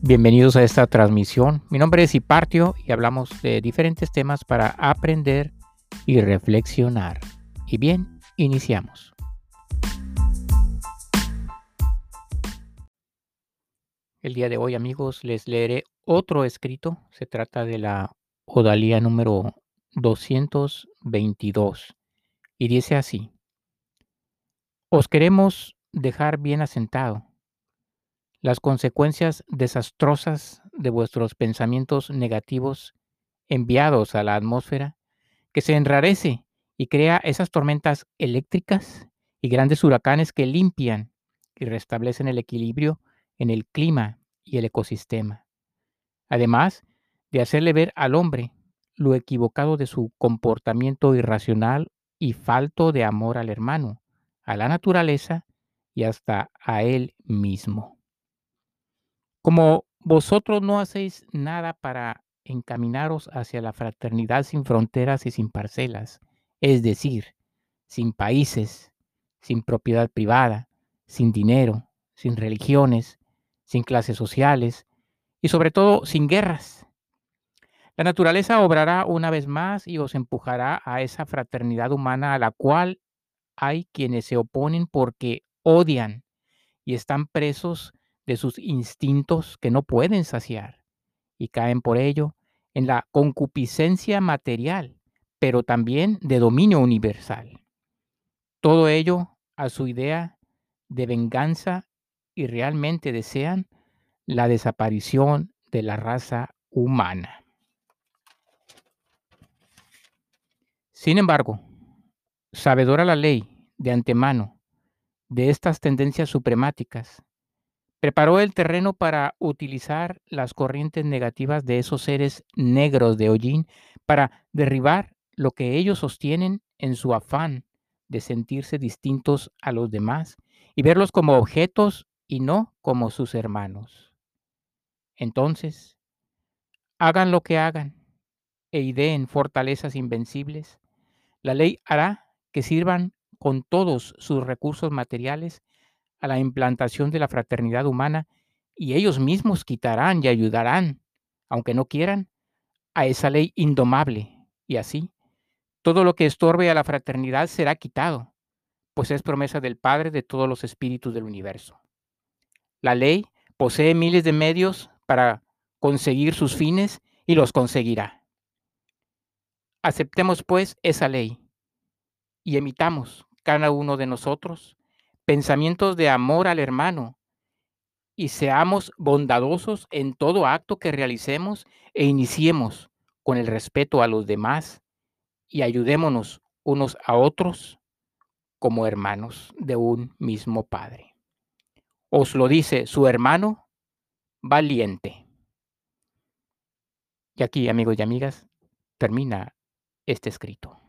Bienvenidos a esta transmisión. Mi nombre es Hipartio y hablamos de diferentes temas para aprender y reflexionar. Y bien, iniciamos. El día de hoy, amigos, les leeré otro escrito. Se trata de la Odalía número 222 y dice así. Os queremos dejar bien asentado las consecuencias desastrosas de vuestros pensamientos negativos enviados a la atmósfera, que se enrarece y crea esas tormentas eléctricas y grandes huracanes que limpian y restablecen el equilibrio en el clima y el ecosistema. Además de hacerle ver al hombre lo equivocado de su comportamiento irracional y falto de amor al hermano, a la naturaleza y hasta a él mismo. Como vosotros no hacéis nada para encaminaros hacia la fraternidad sin fronteras y sin parcelas, es decir, sin países, sin propiedad privada, sin dinero, sin religiones, sin clases sociales y sobre todo sin guerras. La naturaleza obrará una vez más y os empujará a esa fraternidad humana a la cual hay quienes se oponen porque odian y están presos de sus instintos que no pueden saciar y caen por ello en la concupiscencia material, pero también de dominio universal. Todo ello a su idea de venganza y realmente desean la desaparición de la raza humana. Sin embargo, sabedora la ley de antemano de estas tendencias supremáticas, Preparó el terreno para utilizar las corrientes negativas de esos seres negros de hollín para derribar lo que ellos sostienen en su afán de sentirse distintos a los demás y verlos como objetos y no como sus hermanos. Entonces, hagan lo que hagan e ideen fortalezas invencibles, la ley hará que sirvan con todos sus recursos materiales a la implantación de la fraternidad humana y ellos mismos quitarán y ayudarán, aunque no quieran, a esa ley indomable. Y así, todo lo que estorbe a la fraternidad será quitado, pues es promesa del Padre de todos los espíritus del universo. La ley posee miles de medios para conseguir sus fines y los conseguirá. Aceptemos pues esa ley y emitamos cada uno de nosotros pensamientos de amor al hermano y seamos bondadosos en todo acto que realicemos e iniciemos con el respeto a los demás y ayudémonos unos a otros como hermanos de un mismo Padre. Os lo dice su hermano valiente. Y aquí, amigos y amigas, termina este escrito.